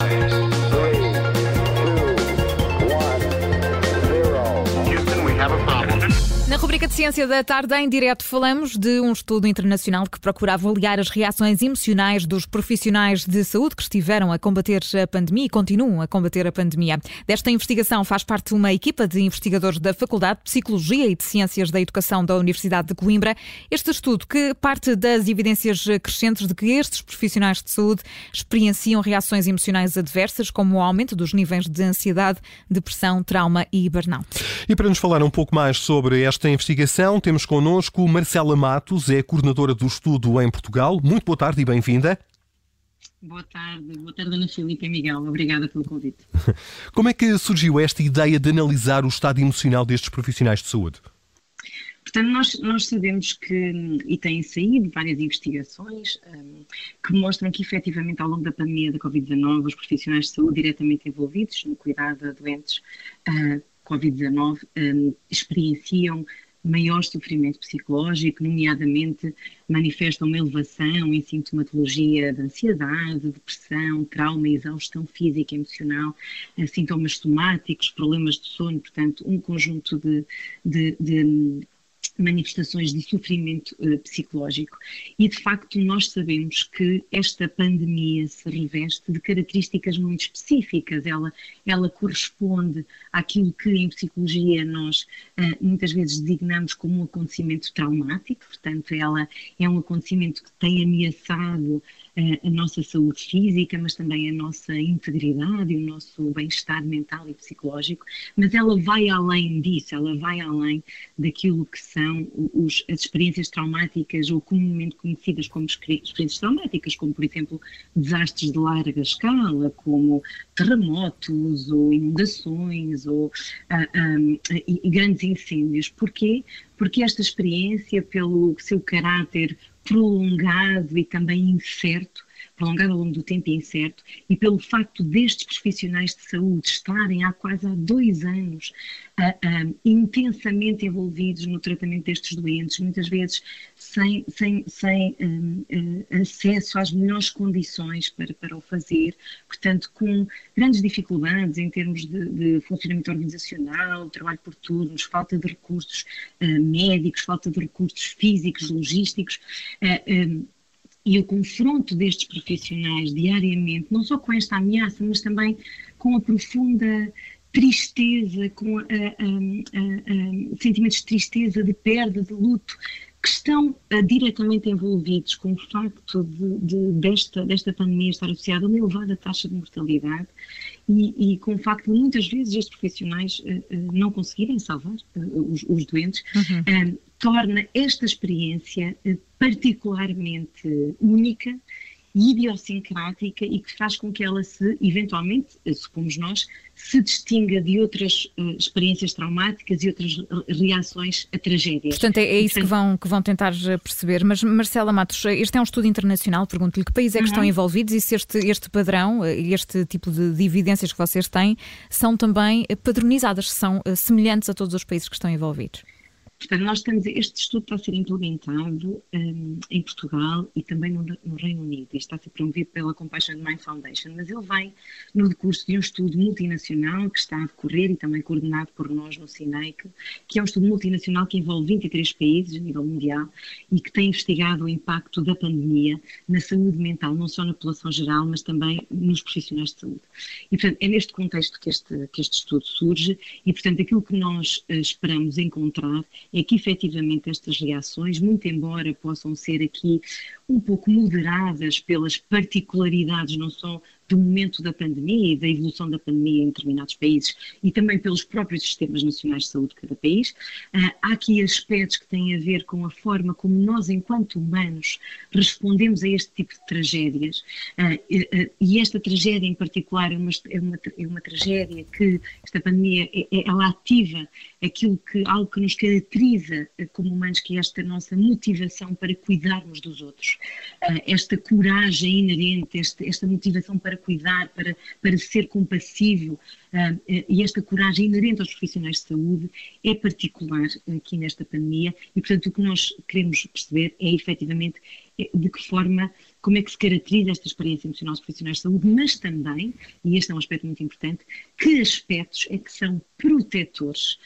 Thanks. Rubrica de Ciência da Tarde, em direto, falamos de um estudo internacional que procura avaliar as reações emocionais dos profissionais de saúde que estiveram a combater a pandemia e continuam a combater a pandemia. Desta investigação faz parte uma equipa de investigadores da Faculdade de Psicologia e de Ciências da Educação da Universidade de Coimbra. Este estudo que parte das evidências crescentes de que estes profissionais de saúde experienciam reações emocionais adversas, como o aumento dos níveis de ansiedade, depressão, trauma e burnout. E para nos falar um pouco mais sobre esta esta investigação temos connosco Marcela Matos, é coordenadora do estudo em Portugal. Muito boa tarde e bem-vinda. Boa tarde, boa tarde Ana Filipe e Miguel, obrigada pelo convite. Como é que surgiu esta ideia de analisar o estado emocional destes profissionais de saúde? Portanto, nós, nós sabemos que, e têm saído várias investigações um, que mostram que, efetivamente, ao longo da pandemia da Covid-19, os profissionais de saúde diretamente envolvidos no cuidado a doentes uh, Covid-19 um, experienciam maior sofrimento psicológico, nomeadamente manifestam uma elevação em sintomatologia de ansiedade, depressão, trauma, exaustão física e emocional, eh, sintomas somáticos, problemas de sono, portanto, um conjunto de, de, de manifestações de sofrimento uh, psicológico. E, de facto, nós sabemos que esta pandemia se reveste de características muito específicas. Ela, ela corresponde àquilo que em psicologia nós uh, muitas vezes designamos como um acontecimento traumático, portanto, ela é um acontecimento que tem ameaçado a nossa saúde física, mas também a nossa integridade e o nosso bem-estar mental e psicológico, mas ela vai além disso, ela vai além daquilo que são os, as experiências traumáticas ou comumente conhecidas como experiências traumáticas, como por exemplo desastres de larga escala, como terremotos ou inundações ou ah, ah, grandes incêndios. Porquê? Porque esta experiência, pelo seu caráter prolongado e também incerto, prolongado ao longo do tempo e incerto, e pelo facto destes profissionais de saúde estarem há quase há dois anos uh, uh, intensamente envolvidos no tratamento destes doentes, muitas vezes sem, sem, sem uh, acesso às melhores condições para, para o fazer, portanto, com grandes dificuldades em termos de, de funcionamento organizacional, trabalho por turnos, falta de recursos médicos, falta de recursos físicos, logísticos. Um, e o confronto destes profissionais diariamente, não só com esta ameaça, mas também com a profunda tristeza, com a, a, a, sentimentos de tristeza, de perda, de luto, que estão uh, diretamente envolvidos com o facto de, de, desta, desta pandemia estar associada a uma elevada taxa de mortalidade e, e com o facto de muitas vezes estes profissionais uh, uh, não conseguirem salvar os, os, doentes, uhum. torna esta experiência particularmente única idiosincrática e que faz com que ela se, eventualmente, supomos nós, se distinga de outras uh, experiências traumáticas e outras reações a tragédias. Portanto, é, é isso Portanto, que, vão, que vão tentar perceber. Mas, Marcela Matos, este é um estudo internacional, pergunto-lhe que países é que uhum. estão envolvidos e se este, este padrão, este tipo de, de, evidências que vocês têm, são também padronizadas, são semelhantes a todos os países que estão envolvidos. Portanto, nós estamos, este estudo está a ser implementado um, em Portugal e também no, no, Reino Unido. Isto está a ser promovido pela Compassion Mind Foundation, mas ele vem no decurso de um estudo multinacional que está a decorrer e também coordenado por nós no CINEIC, que é um estudo multinacional que envolve 23 países a nível mundial e que tem investigado o impacto da pandemia na saúde mental, não só na população geral, mas também nos profissionais de saúde. E, portanto, é neste contexto que este, que este estudo surge e, portanto, aquilo que nós uh, esperamos encontrar é que efetivamente estas reações, muito embora possam ser aqui um pouco moderadas pelas particularidades, não só do momento da pandemia e da evolução da pandemia em determinados países e também pelos próprios sistemas nacionais de saúde de cada país. Uh, há aqui aspectos que têm a ver com a forma como nós, enquanto humanos, respondemos a este tipo de tragédias. Uh, uh, e esta tragédia em particular é uma, é uma, é uma tragédia que esta pandemia é, é, ela ativa aquilo que algo que nos caracteriza como humanos, que é esta nossa motivação para cuidarmos dos outros, esta coragem inerente, esta motivação para cuidar, para, para ser compassivo, uh, e esta coragem inerente aos profissionais de saúde é particular aqui nesta pandemia. E, portanto, o que nós queremos perceber é efetivamente é de que forma como é que se caracteriza esta experiência emocional dos profissionais de saúde, mas também, e este é um aspecto muito importante, que aspectos é que são protetores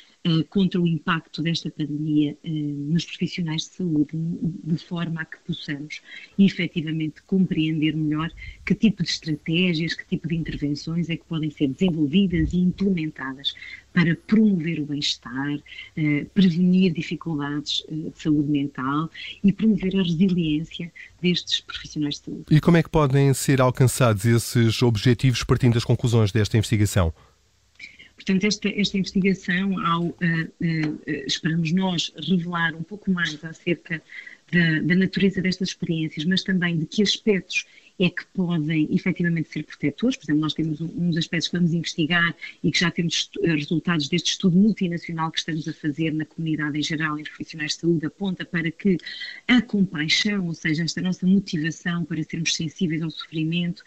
contra o impacto desta pandemia uh, nos profissionais de saúde, de forma a que possamos efetivamente compreender melhor que tipo de estratégias, que tipo de intervenções é que podem ser desenvolvidas e implementadas para promover o bem-estar, uh, prevenir dificuldades de saúde mental e promover a resiliência destes profissionais de saúde. E como é que podem ser alcançados esses objetivos partindo das conclusões desta investigação? Portanto, esta, esta investigação, ao, uh, uh, esperamos nós revelar um pouco mais acerca da, da, natureza destas experiências, mas também de que aspectos é que podem efetivamente ser protetores. Por exemplo, nós temos uns aspectos que vamos investigar e que já temos resultados deste estudo multinacional que estamos a fazer na comunidade em geral e profissionais de saúde, aponta para que a compaixão, ou seja, esta nossa motivação para sermos sensíveis ao sofrimento,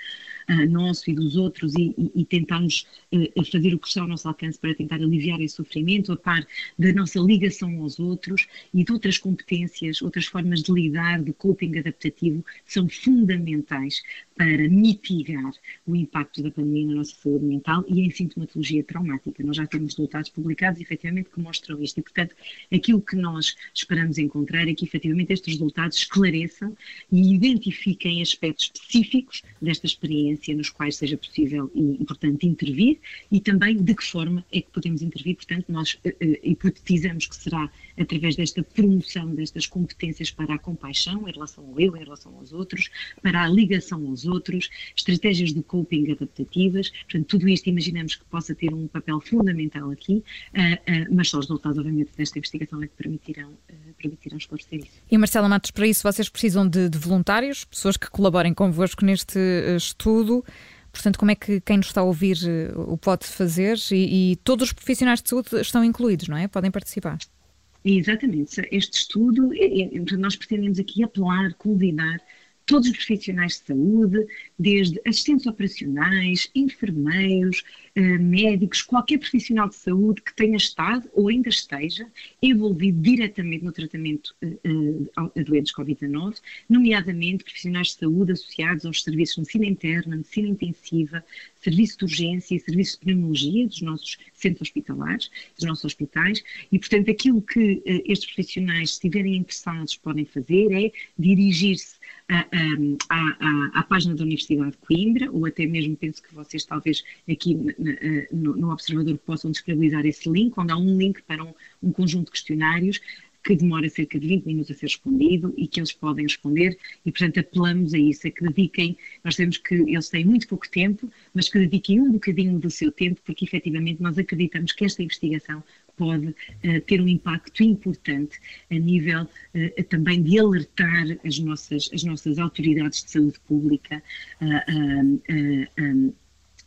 uh, nosso e dos outros e, e, e tentarmos uh, fazer o que está ao nosso alcance para tentar aliviar esse sofrimento, a par da nossa ligação aos outros e de outras competências, outras formas de lidar, de coping adaptativo, são fundamentais para mitigar o impacto da pandemia na nossa saúde mental e em sintomatologia traumática. Nós já temos resultados publicados, efetivamente, que mostram isto. E, portanto, aquilo que nós esperamos encontrar é que, efetivamente, estes resultados esclareçam e identifiquem aspectos específicos desta experiência nos quais seja possível e, portanto, intervir e também de que forma é que podemos intervir. Portanto, nós uh, uh, hipotetizamos que será através desta promoção destas competências para a compaixão em relação ao eu, em relação aos outros, para a ligação aos outros, estratégias de coping adaptativas. Portanto, tudo isto imaginamos que possa ter um papel fundamental aqui, uh, mas só os resultados, obviamente, desta investigação é que permitirão, permitirão esclarecer isso. E Marcela Matos, para isso vocês precisam de, de voluntários, pessoas que colaborem convosco neste estudo. Portanto, como é que quem nos está a ouvir o pode fazer? E, e, todos os profissionais de saúde estão incluídos, não é? Podem participar. Exatamente. Este estudo, nós pretendemos aqui apelar, convidar todos os profissionais de saúde, desde assistentes operacionais, enfermeiros, eh, médicos, qualquer profissional de saúde que tenha estado ou ainda esteja envolvido diretamente no tratamento eh, eh, a doentes Covid-19, nomeadamente profissionais de saúde associados aos serviços de medicina interna, medicina intensiva, serviço de urgência e serviço de pneumologia dos nossos centros hospitalares, dos nossos hospitais, e portanto aquilo que estes profissionais, se estiverem interessados, podem fazer é dirigir-se à, à, à, página da Universidade de Coimbra, ou até mesmo penso que vocês talvez aqui no, no Observador possam disponibilizar esse link, onde há um link para um, um conjunto de questionários que demora cerca de 20 minutos a ser respondido e que eles podem responder. E, portanto, apelamos a isso, a que dediquem, nós sabemos que eles têm muito pouco tempo, mas que dediquem um bocadinho do seu tempo, porque efetivamente nós acreditamos que esta investigação pode uh, ter um impacto importante a nível uh, também de alertar as nossas, as nossas autoridades de saúde pública uh,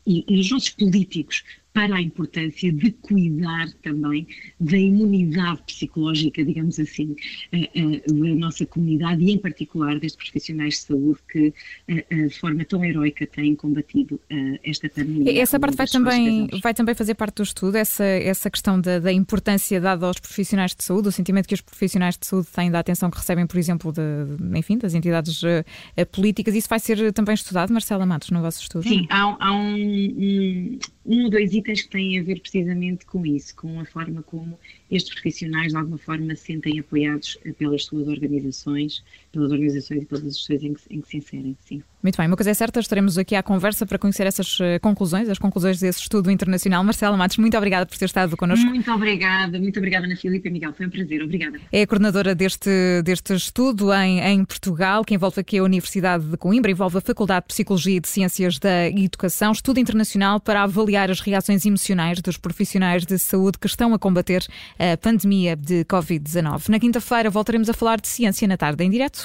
e, e os nossos políticos para a importância de cuidar também da imunidade psicológica, digamos assim, eh, eh, da nossa comunidade e, em particular, destes profissionais de saúde que, eh, de forma tão heroica, têm combatido esta pandemia. Essa parte vai também, vai também fazer parte do estudo, essa, essa questão da, da, importância dada aos profissionais de saúde, o sentimento que os profissionais de saúde têm da atenção que recebem, por exemplo, de, enfim, das entidades políticas. Isso vai ser também estudado, Marcela Matos, no vosso estudo? Sim, há, há um, um, um ou dois itens que têm a ver precisamente com isso, com a forma como estes profissionais de alguma forma se sentem apoiados pelas suas organizações, pelas organizações e pelas instituições em que, em que se inserem, sim. Muito bem, uma coisa é certa, estaremos aqui à conversa para conhecer essas eh, conclusões, as conclusões desse estudo internacional. Marcela Matos, muito obrigada por ter estado connosco. Muito obrigada, muito obrigada Ana Filipe e Miguel, foi um prazer, obrigada. É a coordenadora deste, deste estudo em, em Portugal, que envolve aqui a Universidade de Coimbra, envolve a Faculdade de Psicologia e de Ciências da Educação, estudo internacional para avaliar as reações emocionais dos profissionais de saúde que estão a combater a pandemia de Covid-19. Na quinta-feira voltaremos a falar de ciência na tarde em direto.